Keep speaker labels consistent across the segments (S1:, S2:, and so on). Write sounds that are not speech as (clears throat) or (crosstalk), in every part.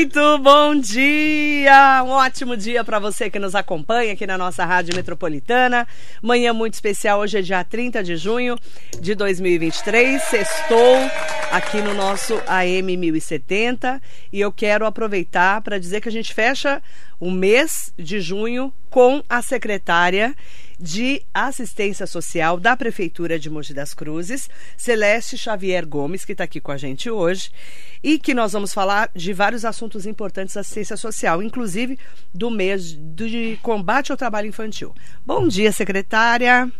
S1: Muito bom dia! Um ótimo dia para você que nos acompanha aqui na nossa Rádio Metropolitana. Manhã muito especial, hoje é dia 30 de junho de 2023. Sextou aqui no nosso AM 1070 e eu quero aproveitar para dizer que a gente fecha o mês de junho com a secretária de Assistência Social da Prefeitura de Mogi das Cruzes, Celeste Xavier Gomes, que está aqui com a gente hoje, e que nós vamos falar de vários assuntos importantes da assistência social, inclusive do mês de combate ao trabalho infantil. Bom dia, secretária.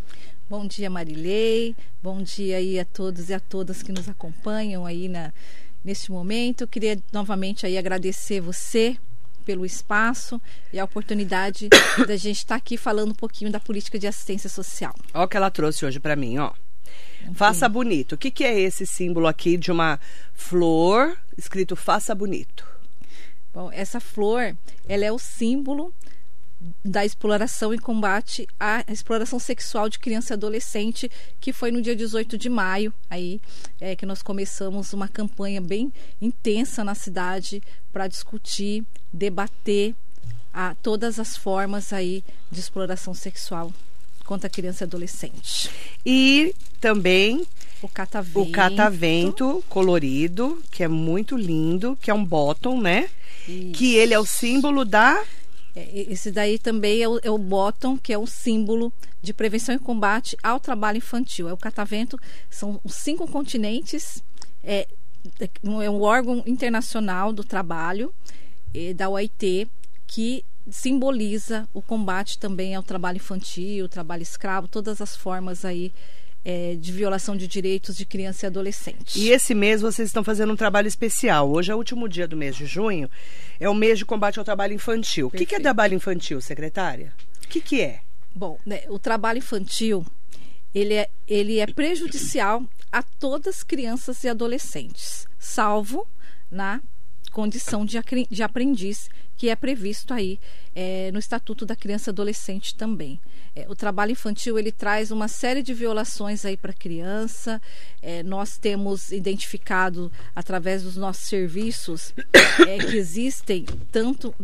S2: Bom dia, Marilei. Bom dia aí a todos e a todas que nos acompanham aí na, neste momento. Queria novamente aí agradecer você pelo espaço e a oportunidade (coughs) da gente estar tá aqui falando um pouquinho da política de assistência social.
S1: Olha o que ela trouxe hoje para mim, ó. Faça bonito. O que, que é esse símbolo aqui de uma flor escrito faça bonito?
S2: Bom, essa flor, ela é o símbolo da exploração e combate à exploração sexual de criança e adolescente, que foi no dia 18 de maio, aí é, que nós começamos uma campanha bem intensa na cidade para discutir, debater a, todas as formas aí de exploração sexual contra a criança e adolescente.
S1: E também
S2: o catavento.
S1: O catavento colorido, que é muito lindo, que é um bottom, né? Isso. Que ele é o símbolo da
S2: esse daí também é o, é o bottom, que é o símbolo de prevenção e combate ao trabalho infantil. É o catavento, são cinco continentes, é, é um órgão internacional do trabalho é, da OIT que simboliza o combate também ao trabalho infantil, trabalho escravo, todas as formas aí é, de violação de direitos de criança e adolescente.
S1: E esse mês vocês estão fazendo um trabalho especial. Hoje é o último dia do mês de junho, é o mês de combate ao trabalho infantil. Perfeito. O que, que é trabalho infantil, secretária? O que, que é?
S2: Bom, né, o trabalho infantil ele é, ele é prejudicial a todas as crianças e adolescentes, salvo na condição de, de aprendiz que é previsto aí é, no Estatuto da Criança e Adolescente também. É, o trabalho infantil ele traz uma série de violações aí para a criança. É, nós temos identificado através dos nossos serviços (coughs) é, que existem tanto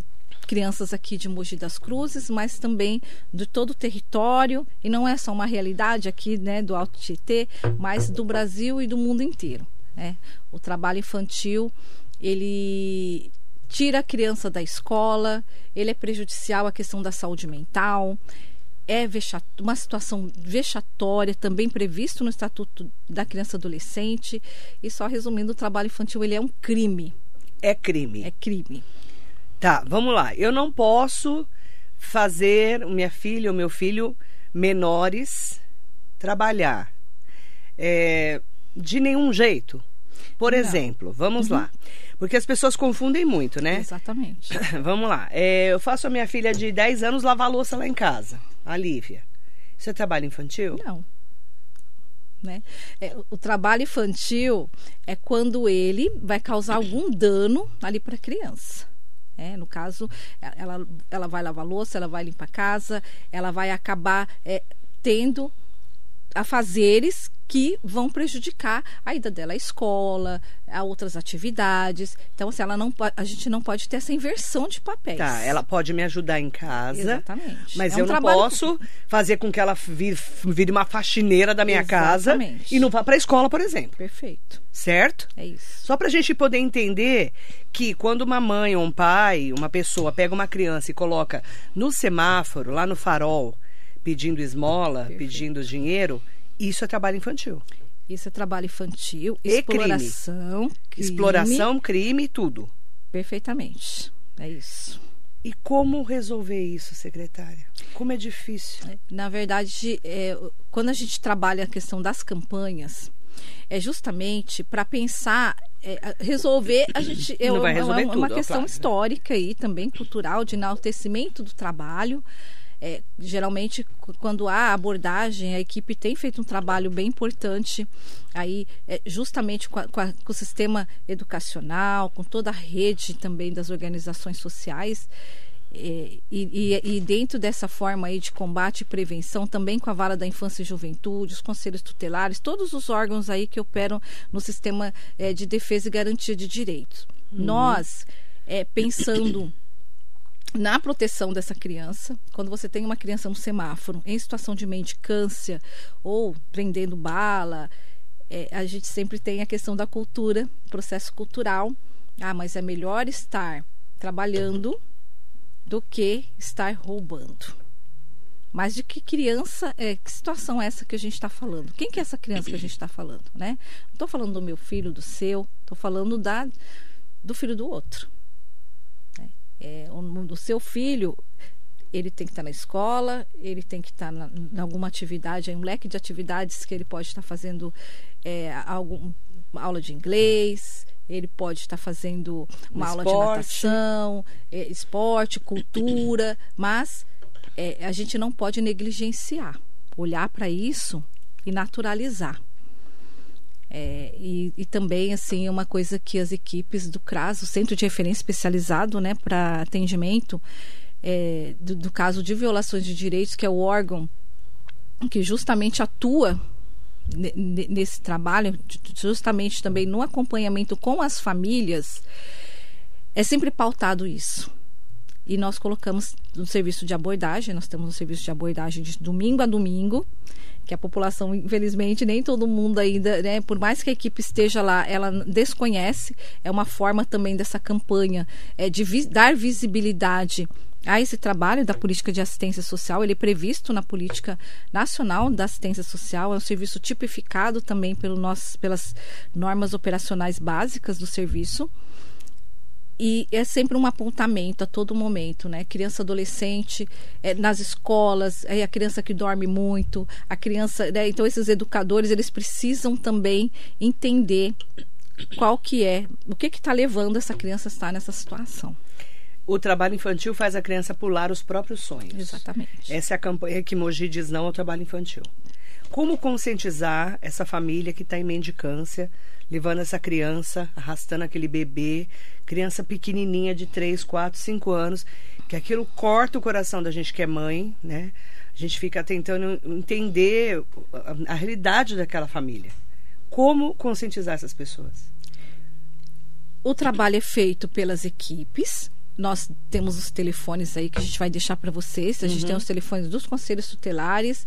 S2: crianças aqui de Mogi das Cruzes, mas também de todo o território, e não é só uma realidade aqui né, do Alto Tietê, mas do Brasil e do mundo inteiro. Né? O trabalho infantil ele tira a criança da escola, ele é prejudicial à questão da saúde mental, é uma situação vexatória, também previsto no Estatuto da Criança e Adolescente. E só resumindo, o trabalho infantil ele é um crime.
S1: É crime.
S2: É crime.
S1: Tá, vamos lá. Eu não posso fazer minha filha ou meu filho menores trabalhar é, de nenhum jeito. Por não. exemplo, vamos uhum. lá. Porque as pessoas confundem muito, né?
S2: Exatamente. (laughs)
S1: Vamos lá. É, eu faço a minha filha de 10 anos lavar louça lá em casa, a Lívia. Isso é trabalho infantil?
S2: Não. Né? É, o trabalho infantil é quando ele vai causar algum dano ali para a criança. É, no caso, ela, ela vai lavar louça, ela vai limpar a casa, ela vai acabar é, tendo afazeres que vão prejudicar a ida dela à escola, a outras atividades. Então, assim, ela não a gente não pode ter essa inversão de papéis.
S1: Tá, ela pode me ajudar em casa.
S2: Exatamente.
S1: Mas é eu um não posso fazer com que ela vire, vire uma faxineira da minha Exatamente. casa e não vá para a escola, por exemplo.
S2: Perfeito.
S1: Certo?
S2: É isso.
S1: Só para a gente poder entender que quando uma mãe ou um pai, uma pessoa pega uma criança e coloca no semáforo, lá no farol, pedindo esmola, Perfeito. pedindo dinheiro, isso é trabalho infantil.
S2: Isso é trabalho infantil, e exploração,
S1: crime. crime. Exploração, crime, tudo.
S2: Perfeitamente. É isso.
S1: E como resolver isso, secretária? Como é difícil?
S2: Na verdade, é, quando a gente trabalha a questão das campanhas, é justamente para pensar, é, resolver, a gente é, uma, é uma, questão claro, histórica e também cultural de enaltecimento do trabalho, é, geralmente, quando há abordagem, a equipe tem feito um trabalho bem importante aí, é, justamente com, a, com, a, com, o sistema educacional, com toda a rede também das organizações sociais. É, e, e, e, dentro dessa forma aí de combate e prevenção, também com a vara da infância e juventude, os conselhos tutelares, todos os órgãos aí que operam no sistema é, de defesa e garantia de direitos. Uhum. Nós é, pensando na proteção dessa criança, quando você tem uma criança no semáforo em situação de mendicância ou prendendo bala, é, a gente sempre tem a questão da cultura, processo cultural. Ah, mas é melhor estar trabalhando do que estar roubando. Mas de que criança, é, que situação é essa que a gente está falando? Quem que é essa criança que a gente está falando, né? Não estou falando do meu filho, do seu, estou falando da, do filho do outro. É, o, do seu filho, ele tem que estar tá na escola, ele tem que estar tá em alguma atividade, é um leque de atividades que ele pode estar fazendo é, algum, aula de inglês, ele pode estar fazendo uma um aula esporte. de natação, é, esporte, cultura, mas é, a gente não pode negligenciar, olhar para isso e naturalizar. É, e, e, também assim uma coisa que as equipes do CRAS, o Centro de Referência Especializado, né, para atendimento é, do, do caso de violações de direitos, que é o órgão que justamente atua nesse trabalho, justamente também no acompanhamento com as famílias, é sempre pautado isso. E nós colocamos no serviço de abordagem, nós temos um serviço de abordagem de domingo a domingo, que a população, infelizmente, nem todo mundo ainda, né, por mais que a equipe esteja lá, ela desconhece. É uma forma também dessa campanha é, de vi dar visibilidade a esse trabalho da política de assistência social. Ele é previsto na política nacional da assistência social, é um serviço tipificado também pelo nosso, pelas normas operacionais básicas do serviço. E é sempre um apontamento a todo momento, né? Criança, adolescente, é, nas escolas, é a criança que dorme muito, a criança, né? Então esses educadores eles precisam também entender qual que é, o que está levando essa criança a estar nessa situação.
S1: O trabalho infantil faz a criança pular os próprios sonhos.
S2: Exatamente.
S1: Essa é a campanha que Mogi diz não ao trabalho infantil. Como conscientizar essa família que está em mendicância, levando essa criança, arrastando aquele bebê, criança pequenininha de 3, 4, 5 anos, que aquilo corta o coração da gente que é mãe, né? A gente fica tentando entender a, a realidade daquela família. Como conscientizar essas pessoas?
S2: O trabalho é feito pelas equipes, nós temos os telefones aí que a gente vai deixar para vocês. A gente uhum. tem os telefones dos conselhos tutelares.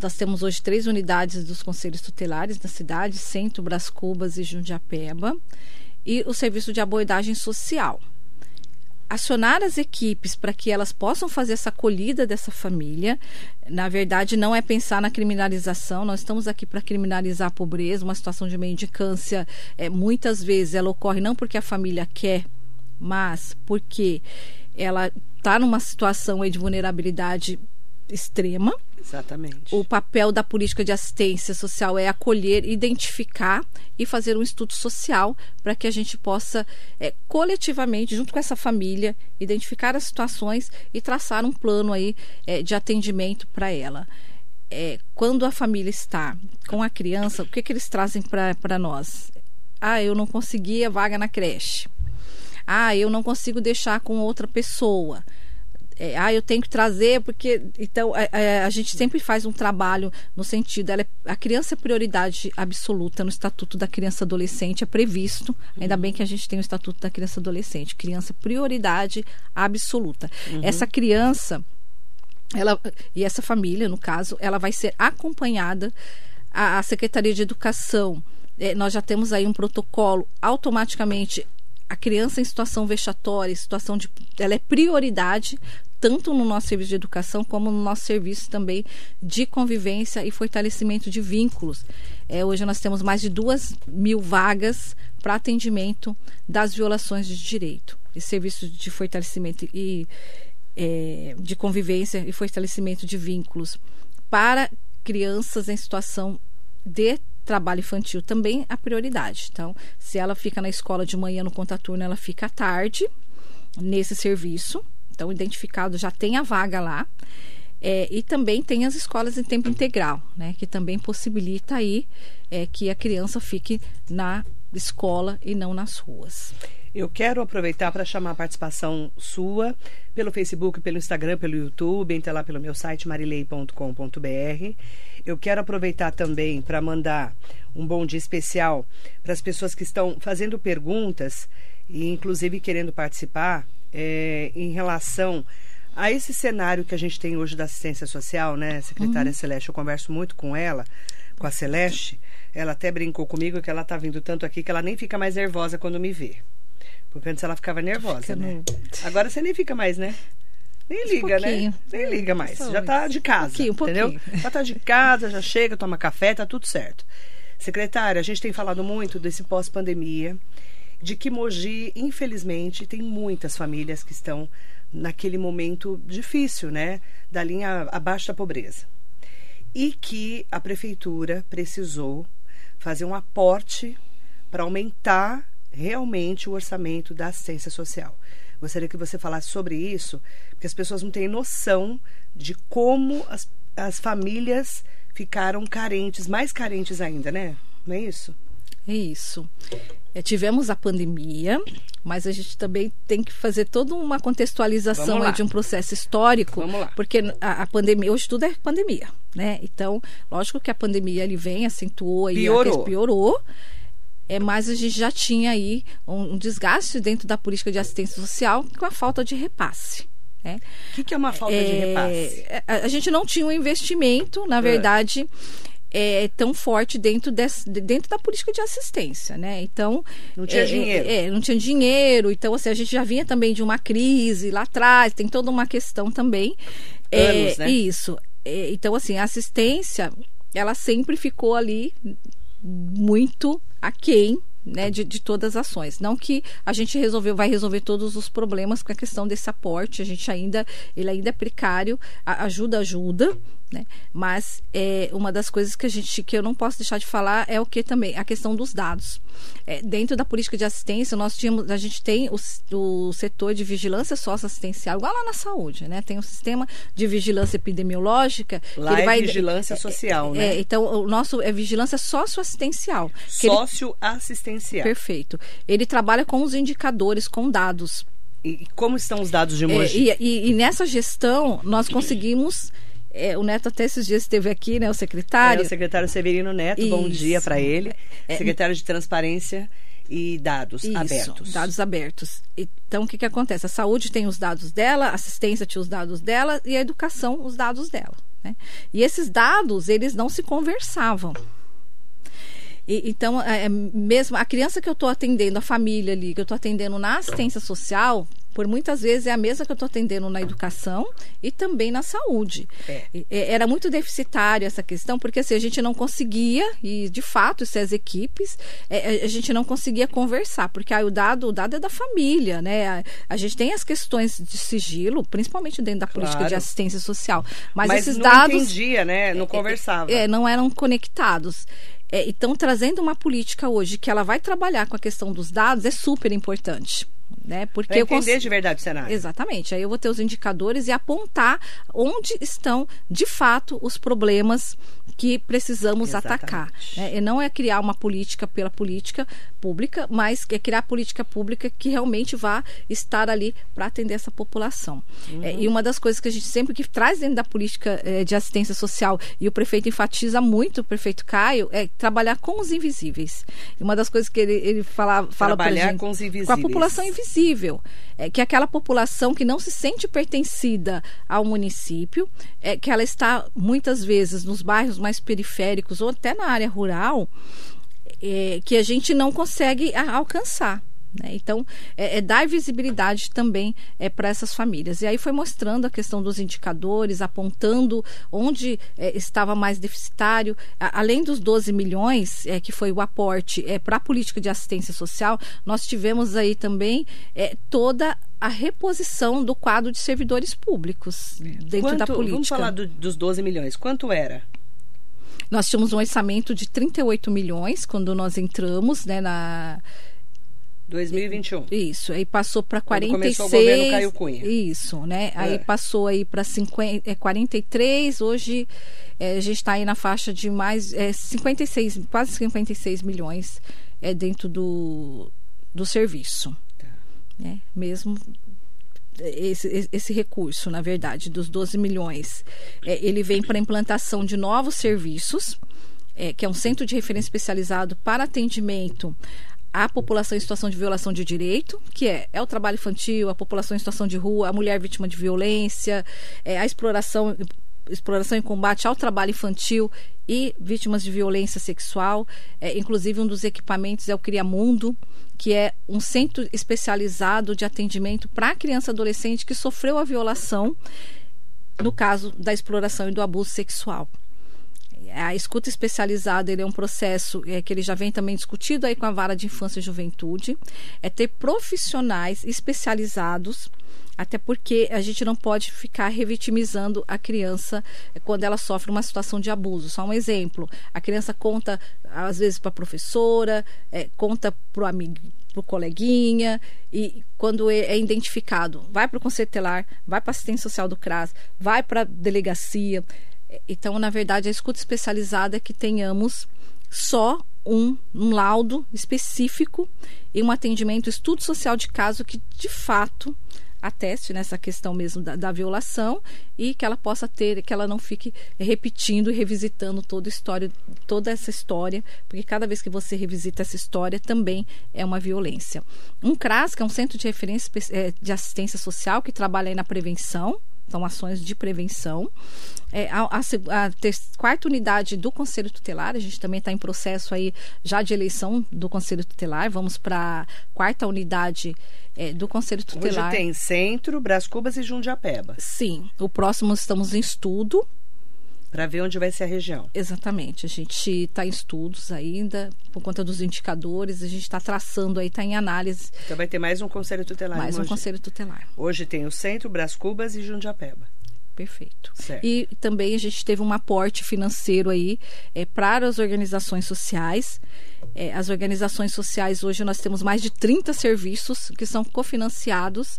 S2: Nós temos hoje três unidades dos conselhos tutelares na cidade: Centro, Bras Cubas e Jundiapeba. E o serviço de abordagem social. Acionar as equipes para que elas possam fazer essa acolhida dessa família. Na verdade, não é pensar na criminalização, nós estamos aqui para criminalizar a pobreza, uma situação de mendicância. É, muitas vezes ela ocorre não porque a família quer mas porque ela está numa situação de vulnerabilidade extrema.
S1: Exatamente.
S2: O papel da política de assistência social é acolher, identificar e fazer um estudo social para que a gente possa é, coletivamente, junto com essa família, identificar as situações e traçar um plano aí é, de atendimento para ela. É, quando a família está com a criança, o que, que eles trazem para nós? Ah, eu não consegui a vaga na creche ah, eu não consigo deixar com outra pessoa. É, ah, eu tenho que trazer porque então é, é, a gente sempre faz um trabalho no sentido ela é, a criança é prioridade absoluta no estatuto da criança adolescente é previsto. Ainda bem que a gente tem o estatuto da criança adolescente criança prioridade absoluta. Uhum. essa criança ela e essa família no caso ela vai ser acompanhada. A, a secretaria de educação é, nós já temos aí um protocolo automaticamente a criança em situação vexatória, situação de. Ela é prioridade tanto no nosso serviço de educação como no nosso serviço também de convivência e fortalecimento de vínculos. É, hoje nós temos mais de duas mil vagas para atendimento das violações de direito. Esse serviço de fortalecimento e é, de convivência e fortalecimento de vínculos para crianças em situação de trabalho infantil também a prioridade. Então, se ela fica na escola de manhã no contraturno, ela fica à tarde nesse serviço. Então, identificado já tem a vaga lá. É, e também tem as escolas em tempo integral, né, que também possibilita aí é, que a criança fique na escola e não nas ruas.
S1: Eu quero aproveitar para chamar a participação sua pelo Facebook, pelo Instagram, pelo YouTube, entra lá pelo meu site marilei.com.br. Eu quero aproveitar também para mandar um bom dia especial para as pessoas que estão fazendo perguntas e, inclusive, querendo participar é, em relação a esse cenário que a gente tem hoje da assistência social, né, secretária uhum. Celeste? Eu converso muito com ela, com a Celeste. Ela até brincou comigo que ela está vindo tanto aqui que ela nem fica mais nervosa quando me vê. Porque antes ela ficava nervosa, fica né? No... Agora você nem fica mais, né? Nem liga, né? Nem liga mais. Só já tá de casa, um pouquinho, entendeu? Pouquinho. Já tá de casa, já chega, toma café, tá tudo certo. Secretária, a gente tem falado muito desse pós-pandemia, de que Mogi, infelizmente, tem muitas famílias que estão naquele momento difícil, né? Da linha abaixo da pobreza. E que a prefeitura precisou fazer um aporte para aumentar realmente o orçamento da assistência social. Gostaria que você falasse sobre isso, porque as pessoas não têm noção de como as, as famílias ficaram carentes, mais carentes ainda, né? Não é isso?
S2: É isso. É, tivemos a pandemia, mas a gente também tem que fazer toda uma contextualização de um processo histórico, porque a, a, pandemia, hoje tudo é pandemia, né? Então, lógico que a pandemia ele vem, acentuou e piorou. piorou é, mas a gente já tinha aí um, um, desgaste dentro da política de assistência social com a falta de repasse.
S1: Né? O que, que, é uma falta é, de repasse?
S2: A, a, gente não tinha um investimento, na é. verdade. É, tão forte dentro, desse, dentro da política de assistência, né? Então
S1: não tinha
S2: é,
S1: dinheiro,
S2: é, não tinha dinheiro. Então assim, a gente já vinha também de uma crise lá atrás. Tem toda uma questão também.
S1: Anos, né?
S2: Isso. então assim, a assistência ela sempre ficou ali muito aquém né, de, de todas as ações. Não que a gente resolveu, vai resolver todos os problemas com a questão desse aporte, a gente ainda, ele ainda é precário, a, ajuda, ajuda, né? Mas é, uma das coisas que a gente que eu não posso deixar de falar é o que também a questão dos dados. É, dentro da política de assistência, nós tínhamos, a gente tem o, o setor de vigilância socioassistencial, igual lá na saúde, né? Tem o sistema de vigilância epidemiológica.
S1: Lá
S2: ele
S1: é
S2: vai,
S1: vigilância social,
S2: é,
S1: né?
S2: É, então, o nosso é vigilância socioassistencial.
S1: Socioassistencial.
S2: Perfeito. Ele trabalha com os indicadores, com dados.
S1: E como estão os dados de
S2: Mogi? É, e, e, e, nessa gestão, nós conseguimos é, o Neto até esses dias esteve aqui, né? O secretário. É,
S1: o secretário Severino Neto, Isso. bom dia para ele. É, secretário de Transparência e dados Isso, abertos.
S2: Dados abertos. Então, o que, que acontece? A saúde tem os dados dela, a assistência tinha os dados dela e a educação os dados dela. Né? E esses dados, eles não se conversavam. E, então, é, é mesmo a criança que eu estou atendendo, a família ali, que eu estou atendendo na assistência social, por muitas vezes é a mesma que eu estou atendendo na educação e também na saúde. É. Era muito deficitário essa questão, porque assim, a gente não conseguia, e de fato, se as equipes, é, é, a gente não conseguia conversar, porque aí, o, dado, o dado é da família, né? A, a gente tem as questões de sigilo, principalmente dentro da política claro. de assistência social. Mas, mas esses
S1: não
S2: dados.
S1: Não entendia, né? Não é, conversava.
S2: É, não eram conectados. É, então, trazendo uma política hoje que ela vai trabalhar com a questão dos dados é super importante né?
S1: Porque pra entender eu cons... de verdade o cenário.
S2: Exatamente. Aí eu vou ter os indicadores e apontar onde estão de fato os problemas que precisamos Exatamente. atacar. Né? E não é criar uma política pela política pública, mas é criar política pública que realmente vá estar ali para atender essa população. Uhum. É, e uma das coisas que a gente sempre que traz dentro da política é, de assistência social e o prefeito enfatiza muito, o prefeito Caio, é trabalhar com os invisíveis. E uma das coisas que ele, ele fala, fala
S1: trabalhar
S2: gente,
S1: com os invisíveis.
S2: Com a população invisível. É, que aquela população que não se sente pertencida ao município, é, que ela está muitas vezes nos bairros mais periféricos ou até na área rural, é, que a gente não consegue alcançar. Né? Então, é, é, dar visibilidade também é, para essas famílias. E aí foi mostrando a questão dos indicadores, apontando onde é, estava mais deficitário. A, além dos 12 milhões, é, que foi o aporte é, para a política de assistência social, nós tivemos aí também é, toda a reposição do quadro de servidores públicos dentro
S1: Quanto,
S2: da política.
S1: Vamos falar do, dos 12 milhões. Quanto era?
S2: Nós tínhamos um orçamento de 38 milhões quando nós entramos né, na
S1: 2021.
S2: Isso, aí passou para 46.
S1: começou o governo Caio Cunha.
S2: Isso, né? É. Aí passou aí para é, 43, hoje é, a gente está aí na faixa de mais é, 56, quase 56 milhões é, dentro do, do serviço. Tá. Né? Mesmo esse, esse recurso, na verdade, dos 12 milhões, é, ele vem para a implantação de novos serviços, é, que é um centro de referência especializado para atendimento à população em situação de violação de direito, que é, é o trabalho infantil, a população em situação de rua, a mulher vítima de violência, é, a exploração exploração e combate ao trabalho infantil e vítimas de violência sexual. É, inclusive, um dos equipamentos é o Criamundo, que é um centro especializado de atendimento para criança e adolescente que sofreu a violação, no caso da exploração e do abuso sexual. A escuta especializada ele é um processo é, que ele já vem também discutido aí com a vara de infância e juventude. É ter profissionais especializados até porque a gente não pode ficar revitimizando a criança eh, quando ela sofre uma situação de abuso. Só um exemplo: a criança conta, às vezes, para a professora, é, conta para o amigo para o coleguinha e quando é, é identificado, vai para o conselho telar, vai para assistência social do CRAS, vai para a delegacia. Então, na verdade, a escuta especializada é que tenhamos só um, um laudo específico e um atendimento, estudo social de caso que, de fato, ateste nessa questão mesmo da, da, violação e que ela possa ter, que ela não fique repetindo e revisitando toda história, toda essa história, porque cada vez que você revisita essa história também é uma violência. Um CRAS, que é um centro de referência é, de assistência social que trabalha na prevenção, são ações de prevenção. É, a, a, a ter, quarta unidade do Conselho Tutelar, a gente também está em processo aí já de eleição do Conselho Tutelar, vamos para a quarta unidade é, do Conselho Tutelar.
S1: Hoje tem Centro, Brás Cubas e Jundiapeba.
S2: Sim, o próximo estamos em estudo.
S1: Para ver onde vai ser a região.
S2: Exatamente. A gente está em estudos ainda, por conta dos indicadores, a gente está traçando aí, está em análise.
S1: Então vai ter mais um conselho tutelar.
S2: Mais um conselho tutelar.
S1: Hoje tem o Centro, Brás Cubas e Jundiapeba.
S2: Perfeito. Certo. E também a gente teve um aporte financeiro aí é, para as organizações sociais. É, as organizações sociais, hoje nós temos mais de 30 serviços que são cofinanciados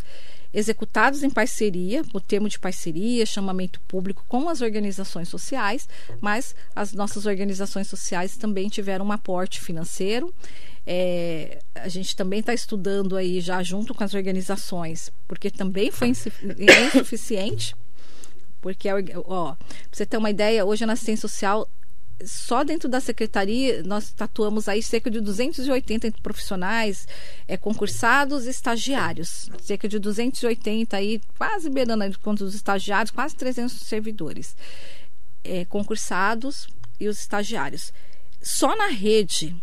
S2: executados em parceria, o termo de parceria, chamamento público com as organizações sociais, mas as nossas organizações sociais também tiveram um aporte financeiro. É, a gente também está estudando aí já junto com as organizações, porque também foi insuficiente. Porque, ó, pra você ter uma ideia, hoje na assistência social só dentro da secretaria nós tatuamos aí cerca de 280 profissionais é, concursados e estagiários, cerca de 280 aí, quase beirando aí quanto os estagiários, quase 300 servidores é, concursados e os estagiários. Só na rede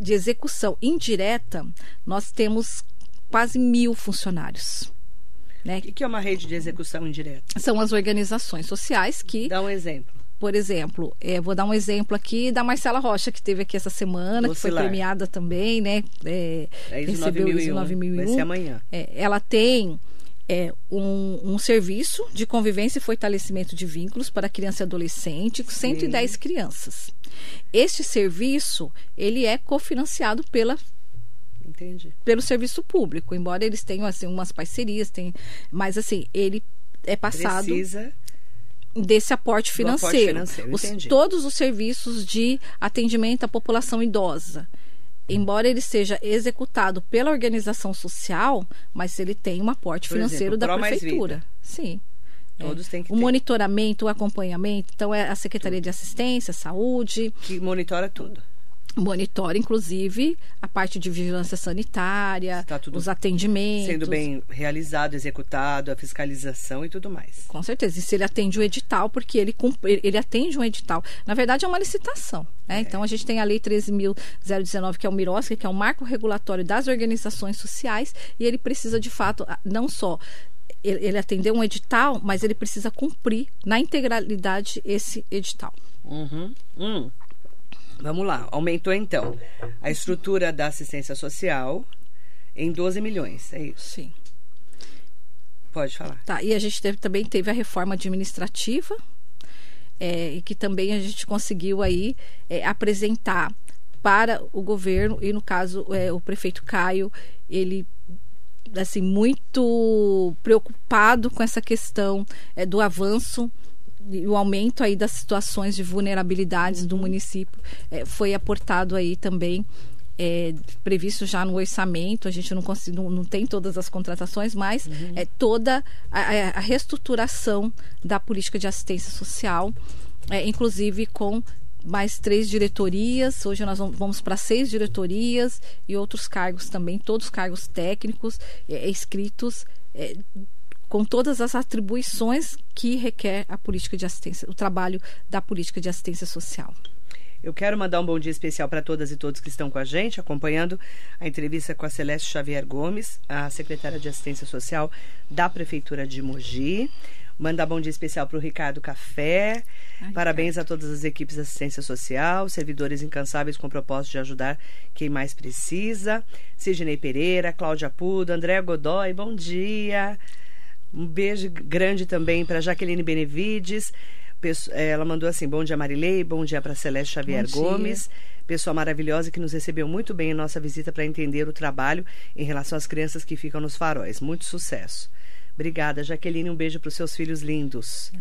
S2: de execução indireta nós temos quase mil funcionários.
S1: Né? O que é uma rede de execução indireta?
S2: São as organizações sociais que.
S1: Dá um exemplo
S2: por exemplo, é, vou dar um exemplo aqui da Marcela Rocha, que teve aqui essa semana, que foi premiada também, né?
S1: É, é recebeu 9001, ISO 9001. Vai ser amanhã.
S2: É, ela tem é, um, um, serviço de convivência e fortalecimento de vínculos para criança e adolescente, com 110 Sim. crianças. Este serviço, ele é cofinanciado pela Entendi. pelo serviço público, embora eles tenham assim umas parcerias, tem, mas assim, ele é passado
S1: Precisa
S2: desse aporte financeiro. Aporte financeiro os, todos os serviços de atendimento à população idosa. Embora ele seja executado pela organização social, mas ele tem um aporte Por financeiro exemplo, da prefeitura. Sim.
S1: Todos têm que
S2: o ter. monitoramento, o acompanhamento, então é a Secretaria tudo. de Assistência, Saúde.
S1: Que monitora tudo
S2: monitora, inclusive, a parte de vigilância sanitária, tá os atendimentos.
S1: Sendo bem realizado, executado, a fiscalização e tudo mais.
S2: Com certeza. E se ele atende o edital, porque ele, ele atende um edital. Na verdade, é uma licitação. Né? É. Então, a gente tem a Lei 13.019, que é o MIROSC, que é o marco regulatório das organizações sociais, e ele precisa, de fato, não só ele, ele atender um edital, mas ele precisa cumprir na integralidade esse edital.
S1: Uhum. Hum. Vamos lá, aumentou então a estrutura da assistência social em 12 milhões, é isso?
S2: Sim.
S1: Pode falar.
S2: Tá, e a gente teve, também teve a reforma administrativa, é, e que também a gente conseguiu aí é, apresentar para o governo, e no caso é, o prefeito Caio, ele assim muito preocupado com essa questão é, do avanço o aumento aí das situações de vulnerabilidades uhum. do município é, foi aportado aí também é, previsto já no orçamento, a gente não, não, não tem todas as contratações, mas uhum. é toda a, a, reestruturação da política de assistência social, é, inclusive com mais três diretorias. Hoje nós vamos para seis diretorias e outros cargos também, todos cargos técnicos, é, escritos. Com todas as atribuições que requer a política de assistência, o trabalho da política de assistência social.
S1: Eu quero mandar um bom dia especial para todas e todos que estão com a gente, acompanhando a entrevista com a Celeste Xavier Gomes, a secretária de Assistência Social da Prefeitura de Mogi. Mandar bom dia especial para o Ricardo Café. Ai, Parabéns a todas as equipes de assistência social, servidores incansáveis com o propósito de ajudar quem mais precisa. Sidney Pereira, Cláudia Pudo, André Godoy, bom dia. Um beijo grande também para Jaqueline Benevides. Eh, ela mandou assim: bom dia, Marilei, bom dia para Celeste Xavier Gomes. Pessoa maravilhosa que nos recebeu muito bem em nossa visita para entender o trabalho em relação às crianças que ficam nos faróis. Muito sucesso. Obrigada, Jaqueline. Um beijo para os seus filhos lindos.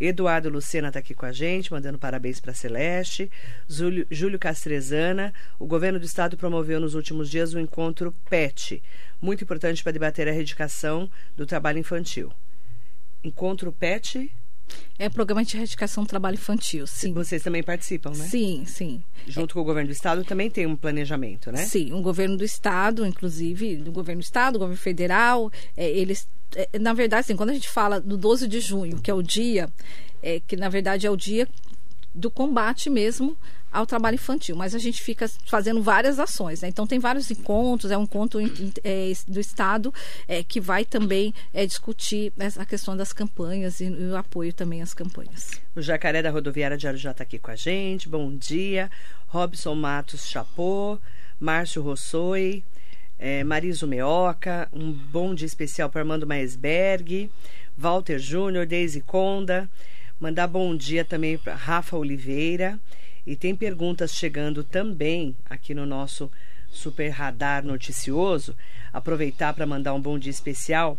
S1: Eduardo Lucena está aqui com a gente, mandando parabéns para Celeste. Júlio, Júlio Castrezana. O governo do estado promoveu nos últimos dias o encontro PET, muito importante para debater a erradicação do trabalho infantil. Encontro PET
S2: é programa de erradicação do trabalho infantil, sim.
S1: Vocês também participam, né?
S2: Sim, sim.
S1: Junto é. com o governo do estado também tem um planejamento, né?
S2: Sim, o governo do estado, inclusive, do governo do estado, do governo federal, é, eles, é, na verdade, assim, quando a gente fala do 12 de junho, que é o dia, é, que na verdade é o dia do combate mesmo ao trabalho infantil, mas a gente fica fazendo várias ações. Né? Então, tem vários encontros, é um encontro é, do Estado é, que vai também é, discutir a questão das campanhas e, e, o apoio também às campanhas.
S1: O Jacaré da Rodoviária de Arujá está aqui com a gente. Bom dia. Robson Matos Chapô, Márcio Rossoi, é, Mariso Meoca, um bom dia especial para Armando Maesberg, Walter Júnior, Deise Conda. Mandar bom dia também para Rafa Oliveira. E tem perguntas chegando também aqui no nosso Super Radar Noticioso. Aproveitar para mandar um bom dia especial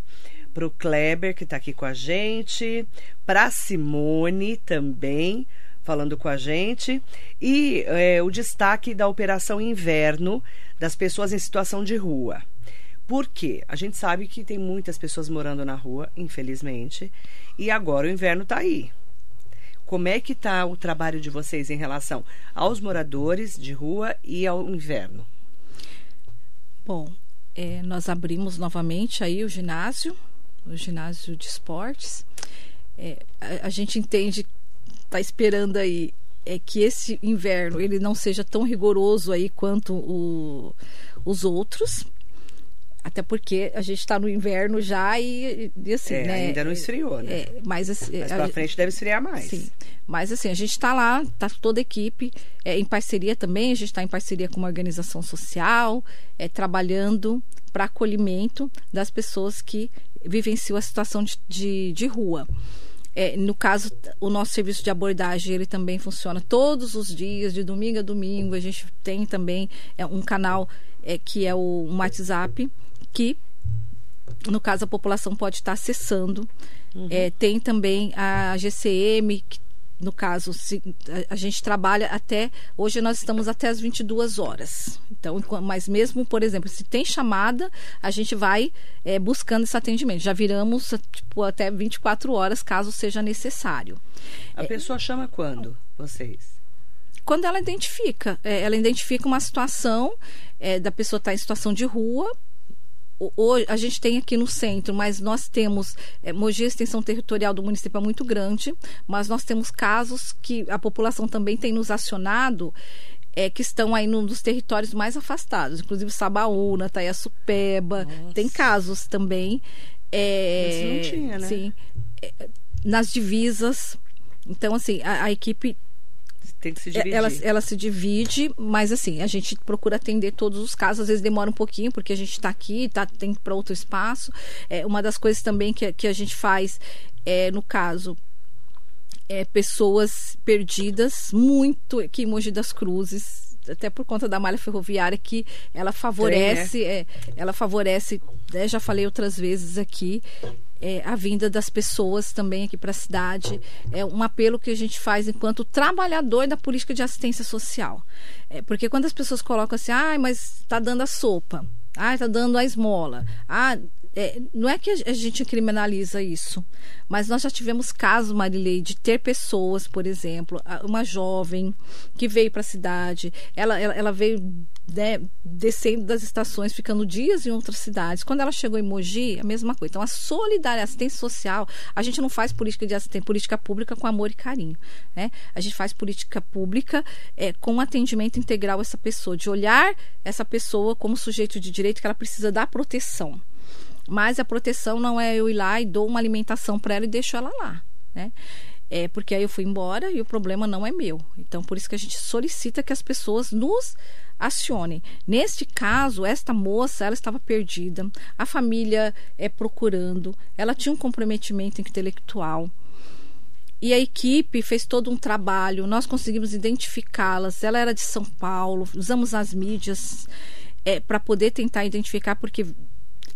S1: para o Kleber, que está aqui com a gente, para Simone também, falando com a gente, e é, o destaque da Operação Inverno das pessoas em situação de rua. Por quê? A gente sabe que tem muitas pessoas morando na rua, infelizmente, e agora o inverno está aí. Como é que está o trabalho de vocês em relação aos moradores de rua e ao inverno?
S2: Bom, é, nós abrimos novamente aí o ginásio, o ginásio de esportes. É, a, a, gente entende, está esperando aí é que esse inverno ele não seja tão rigoroso aí quanto o, os outros, até porque a gente está no inverno já e, e assim, é, né?
S1: Ainda não esfriou, né?
S2: É, mas assim,
S1: mas pra frente deve esfriar mais. Sim.
S2: Mas assim, a gente está lá, está toda a equipe é, em parceria também, a gente está em parceria com uma organização social, é, trabalhando para acolhimento das pessoas que vivenciam a situação de, de, de rua. É, no caso, o nosso serviço de abordagem ele também funciona todos os dias, de domingo a domingo. A gente tem também é, um canal é, que é o um WhatsApp que, no caso, a população pode estar acessando. Uhum. É, tem também a GCM, que no caso, se, a, a, gente trabalha até. Hoje nós estamos até as 22 horas. Então, mas mesmo, por exemplo, se tem chamada, a gente vai é, buscando esse atendimento. Já viramos tipo, até 24 horas, caso seja necessário.
S1: A é, pessoa chama quando, vocês?
S2: Quando ela identifica. É, ela identifica uma situação é, da pessoa estar tá em situação de rua hoje a gente tem aqui no centro, mas nós temos é, Mogi, a extensão territorial do município é muito grande, mas nós temos casos que a população também tem nos acionado é, que estão aí nos territórios mais afastados, inclusive Sabaúna, Taiaçupeba, Nossa. tem casos também.
S1: É, não tinha, né?
S2: Sim, é, nas divisas. Então, assim, a, a equipe
S1: tem que se é, dividir.
S2: Ela, ela se divide, mas assim, a gente procura atender todos os casos. Às vezes demora um pouquinho, porque a gente está aqui, tá, tem para outro espaço. É, uma das coisas também que, que a gente faz, é, no caso, é, pessoas perdidas, muito aqui em Mogi das Cruzes, até por conta da malha ferroviária que ela favorece, Tem, né? é, ela favorece, né, já falei outras vezes aqui, é, a vinda das pessoas também aqui para a cidade. É um apelo que a gente faz enquanto trabalhador da política de assistência social. É, porque quando as pessoas colocam assim, ah, mas está dando a sopa, ah, está dando a esmola, ah, é, não é que a gente criminaliza isso, mas nós já tivemos casos, Marilei, de ter pessoas, por exemplo, uma jovem que veio para a cidade, ela, ela, ela veio né, descendo das estações, ficando dias em outras cidades. Quando ela chegou em Mogi, a mesma coisa. Então, a solidariedade, a assistência social, a gente não faz política de assistência, política pública com amor e carinho. Né? A gente faz política pública é, com atendimento integral a essa pessoa, de olhar essa pessoa como sujeito de direito que ela precisa dar proteção. Mas a proteção não é eu ir lá e dou uma alimentação para ela e deixo ela lá, né? É porque aí eu fui embora e o problema não é meu. Então, por isso que a gente solicita que as pessoas nos acionem. Neste caso, esta moça, ela estava perdida, a família é procurando, ela tinha um comprometimento intelectual. E a equipe fez todo um trabalho, nós conseguimos identificá-las. Ela era de São Paulo, usamos as mídias é, para poder tentar identificar, porque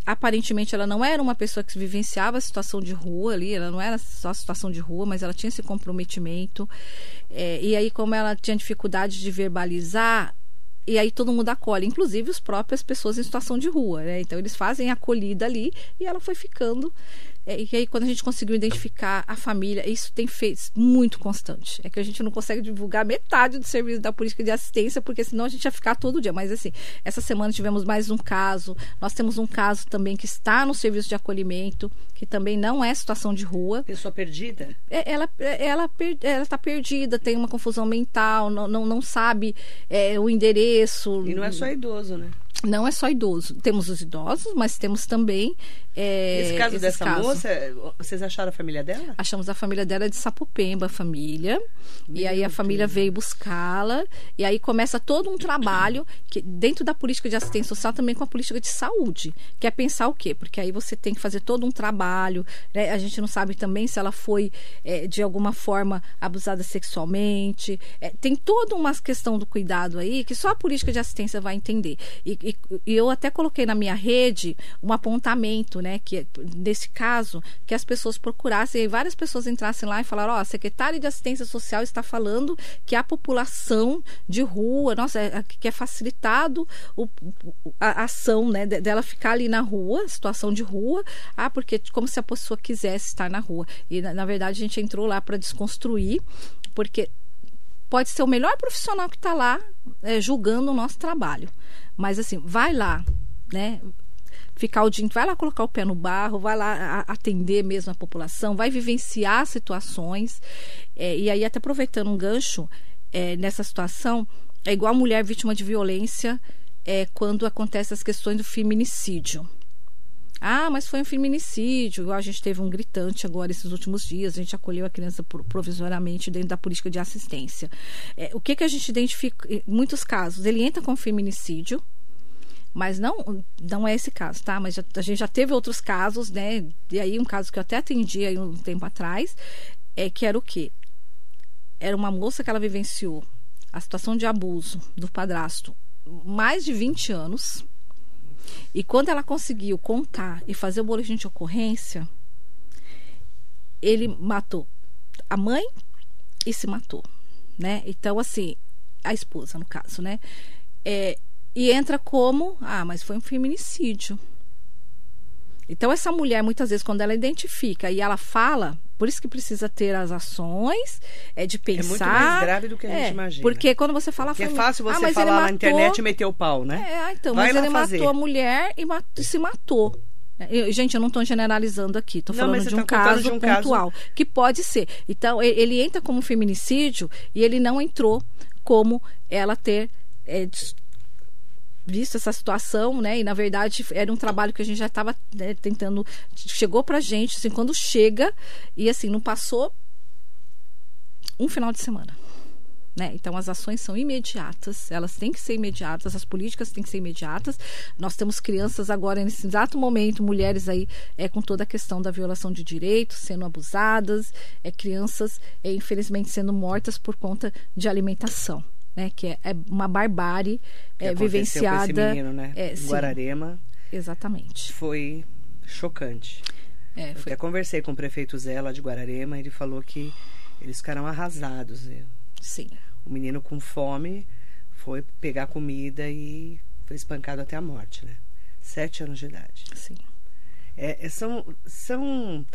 S2: aparentemente ela não era uma pessoa que vivenciava a situação de rua ali, ela não era só a situação de rua, mas ela tinha esse comprometimento. É, e aí, como ela tinha dificuldade de verbalizar, e aí todo mundo acolhe, inclusive as próprias pessoas em situação de rua, né? Então eles fazem a acolhida ali e ela foi ficando e aí, quando a gente conseguiu identificar a família, isso tem feito muito constante. É que a gente não consegue divulgar metade do serviço da política de assistência, porque senão a gente ia ficar todo dia. Mas, assim, essa semana tivemos mais um caso. Nós temos um caso também que está no serviço de acolhimento, que também não é situação de rua.
S1: Pessoa perdida?
S2: É, ela ela ela está perdida, tem uma confusão mental, não, não, não sabe é, o endereço.
S1: E não é só idoso, né?
S2: Não é só idoso. Temos os idosos, mas temos também. É,
S1: esse caso dessa moça, vocês acharam a família dela?
S2: Achamos a família dela de Sapopemba, a família. Meu e aí a família Deus. veio buscá-la. E aí começa todo um trabalho que, dentro da política de assistência social, também com a política de saúde. Que é pensar o quê? Porque aí você tem que fazer todo um trabalho. Né? A gente não sabe também se ela foi, é, de alguma forma, abusada sexualmente. É, tem toda uma questão do cuidado aí que só a política de assistência vai entender. E, e, e, eu até coloquei na minha rede um apontamento, né? Que nesse caso, que as pessoas procurassem, e várias pessoas entrassem lá e falaram, ó, oh, a secretária de assistência social está falando que a população de rua, nossa, é, que é facilitado o, a, a ação, né, dela ficar ali na rua, situação de rua, ah, porque como se a pessoa quisesse estar na rua. E na, na verdade a gente entrou lá para desconstruir, porque pode ser o melhor profissional que está lá é, julgando o nosso trabalho. Mas assim, vai lá, né? Ficar o dia, vai lá colocar o pé no barro, vai lá atender mesmo a população, vai vivenciar situações. É, e aí, até aproveitando um gancho é, nessa situação, é igual a mulher vítima de violência é, quando acontece as questões do feminicídio. Ah, mas foi um feminicídio. A gente teve um gritante agora esses últimos dias. A gente acolheu a criança provisoriamente dentro da política de assistência. É, o que, que a gente identifica? Em muitos casos, ele entra com feminicídio, mas não não é esse caso, tá? Mas já, a gente já teve outros casos, né? E aí um caso que eu até atendi aí um tempo atrás, é que era o quê? Era uma moça que ela vivenciou a situação de abuso do padrasto mais de 20 anos e quando ela conseguiu contar e fazer o boletim de ocorrência, ele matou a mãe e se matou, né? Então, assim, a esposa, no caso, né? É, e entra como, ah, mas foi um feminicídio. Então, essa mulher, muitas vezes, quando ela identifica e ela fala, por isso que precisa ter as ações, é de pensar. É muito
S1: mais grave do que a gente é, imagina.
S2: Porque quando você fala.
S1: Porque é fácil você ah, falar matou, na internet e meter o pau, né?
S2: É, então, Vai mas ele fazer. matou a mulher e, matou, se matou. Eu, gente, eu não estou generalizando aqui, estou falando de um, tá caso de um pontual, caso... que pode ser. Então, ele, ele entra como feminicídio e ele não entrou como ela ter é, visto essa situação, né? E na verdade era um trabalho que a gente já estava né, tentando. Chegou pra gente, assim, quando chega, e assim, não passou um final de semana. Né? Então, as ações são imediatas, elas têm que ser imediatas, as políticas têm que ser imediatas. Nós temos crianças agora, nesse exato momento, mulheres aí é, com toda a questão da violação de direitos, sendo abusadas, é, crianças, é, infelizmente, sendo mortas por conta de alimentação né? Que é, é uma barbárie que é, vivenciada.
S1: Com esse menino, né? É, em Guararema.
S2: Exatamente.
S1: Foi chocante. É, foi... até conversei com o prefeito Zé lá de Guararema, ele falou que eles ficaram arrasados.
S2: Sim.
S1: O menino com fome foi pegar comida e foi espancado até a morte, né? Sete anos de idade.
S2: Sim.
S1: É, é são, são.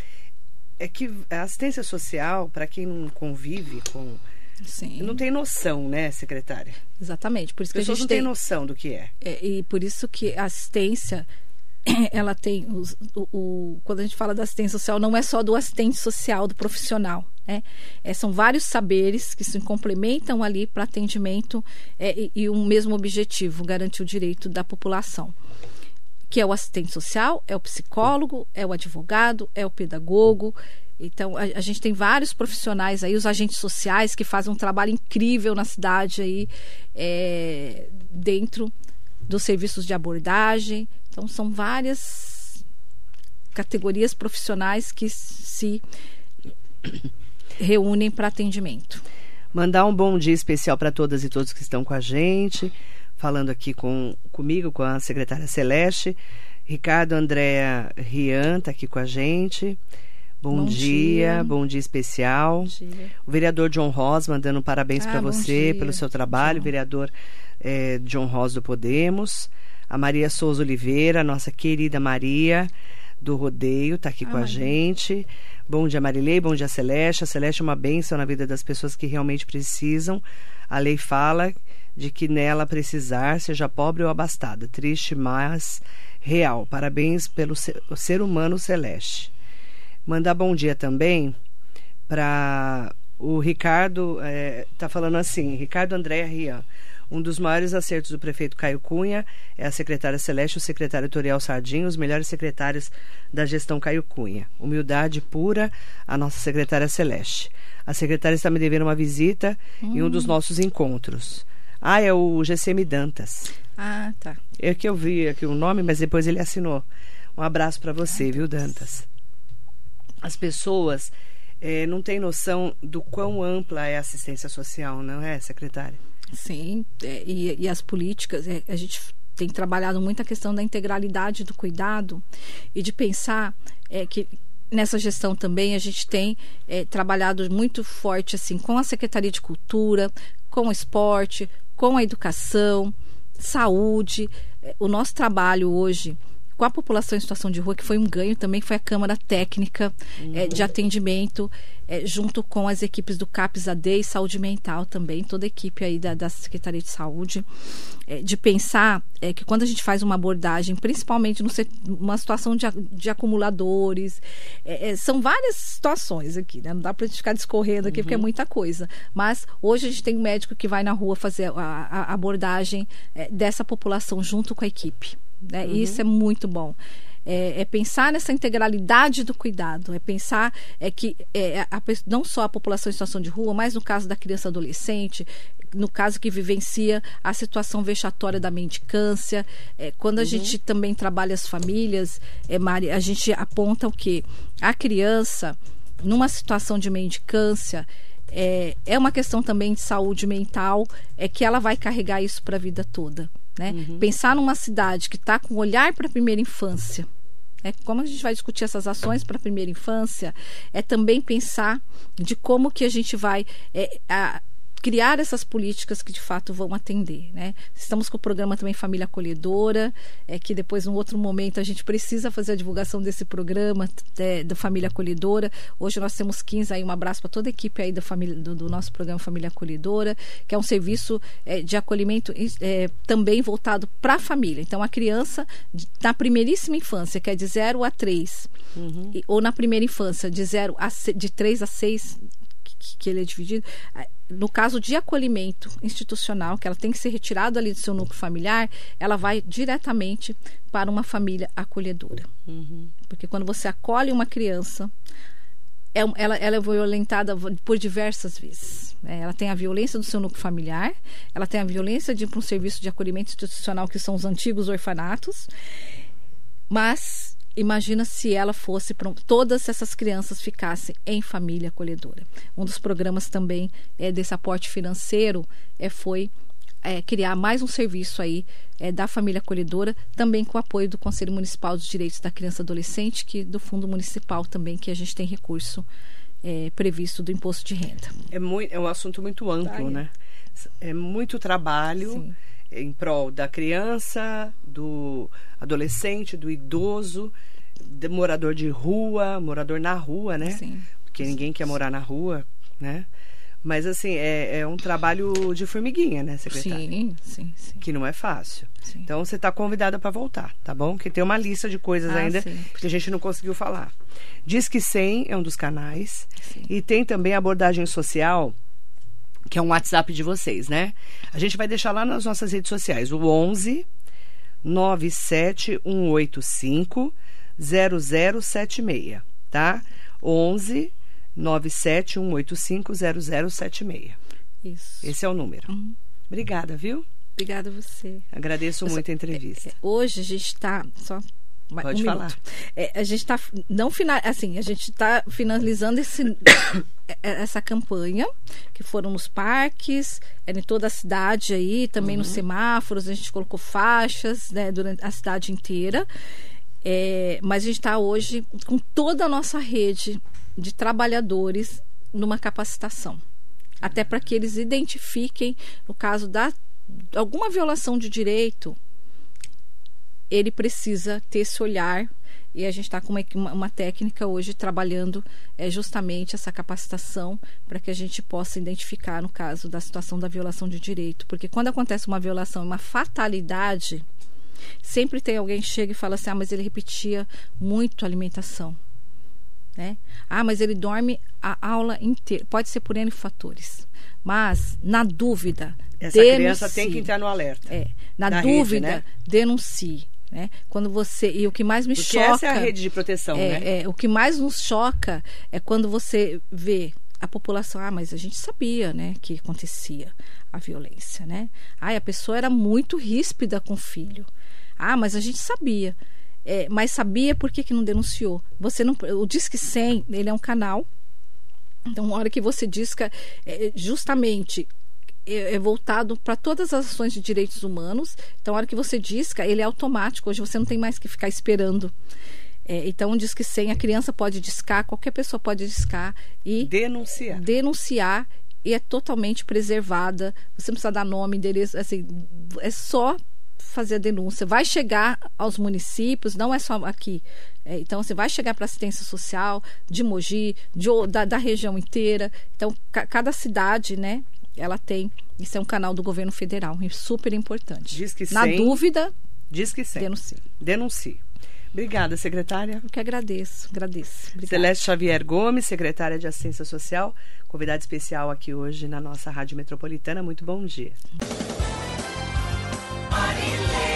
S1: É que a assistência social, para quem não convive com.
S2: Sim.
S1: Não tem noção, né, secretária?
S2: Exatamente. Por isso
S1: As
S2: que a gente
S1: não
S2: tem
S1: tem noção do que é.
S2: é. E por isso que a assistência (clears throat) ela tem os, o, o, quando a gente fala da assistência social não é só do assistente social do profissional né? É, são vários saberes que se complementam ali para atendimento é, e, e um mesmo objetivo garantir o direito da população que é o assistente social é o psicólogo é o advogado é o pedagogo então, a, a, gente tem vários profissionais aí, os agentes sociais, que fazem um trabalho incrível na cidade aí, é, dentro dos serviços de abordagem. Então, são várias categorias profissionais que se reúnem para atendimento.
S1: Mandar um bom dia especial para todas e todos que estão com a gente, falando aqui com comigo, com a secretária Celeste. Ricardo Andréa Rian está aqui com a gente. Bom, bom dia, dia, bom dia especial. Bom dia. O vereador John Ross mandando parabéns ah, para você dia. pelo seu trabalho, vereador é, John Ross do Podemos. A Maria Souza Oliveira, nossa querida Maria do Rodeio, está aqui ah, com a gente. Bom dia, Marilei. Bom dia, Celeste. A Celeste é uma bênção na vida das pessoas que realmente precisam. A lei fala de que nela precisar, seja pobre ou abastada. Triste, mas real. Parabéns pelo ser, ser humano celeste. Mandar bom dia também para o Ricardo, está é, falando assim, Ricardo André Rian. Um dos maiores acertos do prefeito Caio Cunha é a secretária Celeste o secretário Toriel Sardinho, os melhores secretários da gestão Caio Cunha. Humildade pura, a nossa secretária Celeste. A secretária está me devendo uma visita hum. em um dos hum. nossos encontros. Ah, é o GCM Dantas.
S2: Ah, tá.
S1: É que eu vi aqui o nome, mas depois ele assinou. Um abraço para você, ah, viu, Dantas? As pessoas é, não têm noção do quão ampla é a assistência social, não é, secretária?
S2: Sim, é, e, e, as políticas, é, a gente tem trabalhado muito a questão da integralidade do cuidado e de pensar é, que nessa gestão também a gente tem é, trabalhado muito forte assim com a Secretaria de Cultura, com o esporte, com a educação, saúde. É, o nosso trabalho hoje com a população em situação de rua, que foi um ganho também, foi a Câmara Técnica uhum. é, de Atendimento, é, junto com as equipes do CAPS AD e Saúde Mental também, toda a equipe aí da, da Secretaria de Saúde, é, de pensar é, que quando a gente faz uma abordagem, principalmente numa situação de, de acumuladores, são várias situações aqui, né? Não dá para a gente ficar discorrendo aqui, uhum. porque é muita coisa. Mas hoje a gente tem um médico que vai na rua fazer a, a abordagem dessa população junto com a equipe. Né? Uhum. Isso é muito bom. É, é, pensar nessa integralidade do cuidado, é pensar é que é, a, não só a população em situação de rua, mas no caso da criança adolescente, no caso que vivencia a situação vexatória da mendicância, é, quando a uhum. gente também trabalha as famílias, é, Mari, a gente aponta o que a criança numa situação de mendicância é, é uma questão também de saúde mental, é que ela vai carregar isso para a vida toda. Né? Uhum. Pensar numa cidade que está com olhar para a primeira infância. É, como a gente vai discutir essas ações para a primeira infância, é também pensar de como que a gente vai é, a, criar essas políticas que de fato vão atender. Né? Estamos com o programa também Família Acolhedora, é que depois, num outro momento, a gente precisa fazer a divulgação desse programa é, da Família Acolhedora. Hoje nós temos 15 aí, um abraço para toda a equipe aí da família, do, do, nosso programa Família Acolhedora, que é um serviço é, de acolhimento é, também voltado para a família. Então, a criança na primeiríssima infância, que é de 0 a 3, uhum. ou na primeira infância, de 0 a de 3 a 6, que, que ele é dividido, no caso de acolhimento institucional, que ela tem que ser retirada ali do seu núcleo familiar, ela vai diretamente para uma família acolhedora. Uhum. Porque quando você acolhe uma criança, é, ela, ela é violentada por diversas vezes. Né? Ela tem a violência do seu núcleo familiar, ela tem a violência de ir para um serviço de acolhimento institucional, que são os antigos orfanatos, mas Imagina se ela fosse todas essas crianças ficassem em família acolhedora. Um dos programas também é, desse aporte financeiro é, foi é, criar mais um serviço aí é, da família acolhedora, também com o apoio do Conselho Municipal dos Direitos da Criança e Adolescente, que do Fundo Municipal também, que a gente tem recurso é, previsto do imposto de renda.
S1: É, muito, é um assunto muito amplo, tá né? É muito trabalho Sim. Em prol da criança, do adolescente, do idoso, de morador de rua, morador na rua, né? Sim. Porque ninguém quer morar na rua, né? Mas, assim, é, é um trabalho de formiguinha, né, secretária?
S2: Sim, sim, sim.
S1: Que não é fácil. Sim. Então, você está convidada para voltar, tá bom? Que tem uma lista de coisas ah, ainda sim. que a gente não conseguiu falar. Diz que 100 é um dos canais. Sim. E tem também a abordagem social, que é um WhatsApp de vocês, né? A gente vai deixar lá nas nossas redes sociais, o 11 97185 0076, tá? 11 971850076.
S2: Isso.
S1: Esse é o número. Uhum. Obrigada, viu?
S2: Obrigada a você.
S1: Agradeço muito a entrevista. É, é,
S2: hoje a gente está só
S1: Pode
S2: um
S1: falar.
S2: É, a gente está não final, assim, a gente está finalizando esse, (coughs) é, essa campanha que foram nos parques, era em toda a cidade aí, também uhum. nos semáforos, a gente colocou faixas, né, durante a cidade inteira. É, mas a gente está hoje com toda a nossa rede de trabalhadores numa capacitação. Até para que eles identifiquem, no caso da alguma violação de direito, ele precisa ter esse olhar e a gente está com uma, uma, técnica hoje trabalhando é, justamente essa capacitação para que a gente possa identificar no caso da situação da violação de direito. Porque quando acontece uma violação, uma fatalidade, sempre tem alguém que chega e fala assim: ah, mas ele repetia muito a alimentação. Né? Ah, mas ele dorme a aula inteira. Pode ser por N fatores. Mas, na dúvida,
S1: Essa denuncie. criança tem que entrar no alerta.
S2: É, na, na dúvida, rede, né? denuncie. Né? Quando você e o que mais me
S1: Porque
S2: choca
S1: essa é a rede de proteção,
S2: é,
S1: né?
S2: É, o que mais nos choca é quando você vê a população, ah, mas a gente sabia, né, que acontecia a violência, né? Ah, a pessoa era muito ríspida com o filho. Ah, mas a gente sabia. É, mas sabia por que, que não denunciou. Você não, o Disque 100, ele é um canal. Então, uma hora que você disca, é, justamente é, é voltado para todas as ações de direitos humanos. Então, a hora que você disca, ele é automático. Hoje você não tem mais que ficar esperando. É, então, diz que 100, a criança pode discar, qualquer pessoa pode discar e
S1: denunciar.
S2: Denunciar e é totalmente preservada. Você não precisa dar nome, endereço, assim, é só fazer a denúncia. Vai chegar aos municípios, não é só aqui. É, então, você vai chegar para assistência social de Mogi, de, da, da região inteira. Então, ca, cada cidade, né, ela tem. Isso é um canal do governo federal, é super importante.
S1: Diz que
S2: Na
S1: sem,
S2: dúvida,
S1: diz que sim.
S2: Denuncie.
S1: Denuncie. Obrigada, secretária.
S2: Eu que agradeço, agradeço. Obrigada.
S1: Celeste Xavier Gomes, secretária de Assistência Social, convidada especial aqui hoje na nossa Rádio Metropolitana. Muito bom dia. Marília.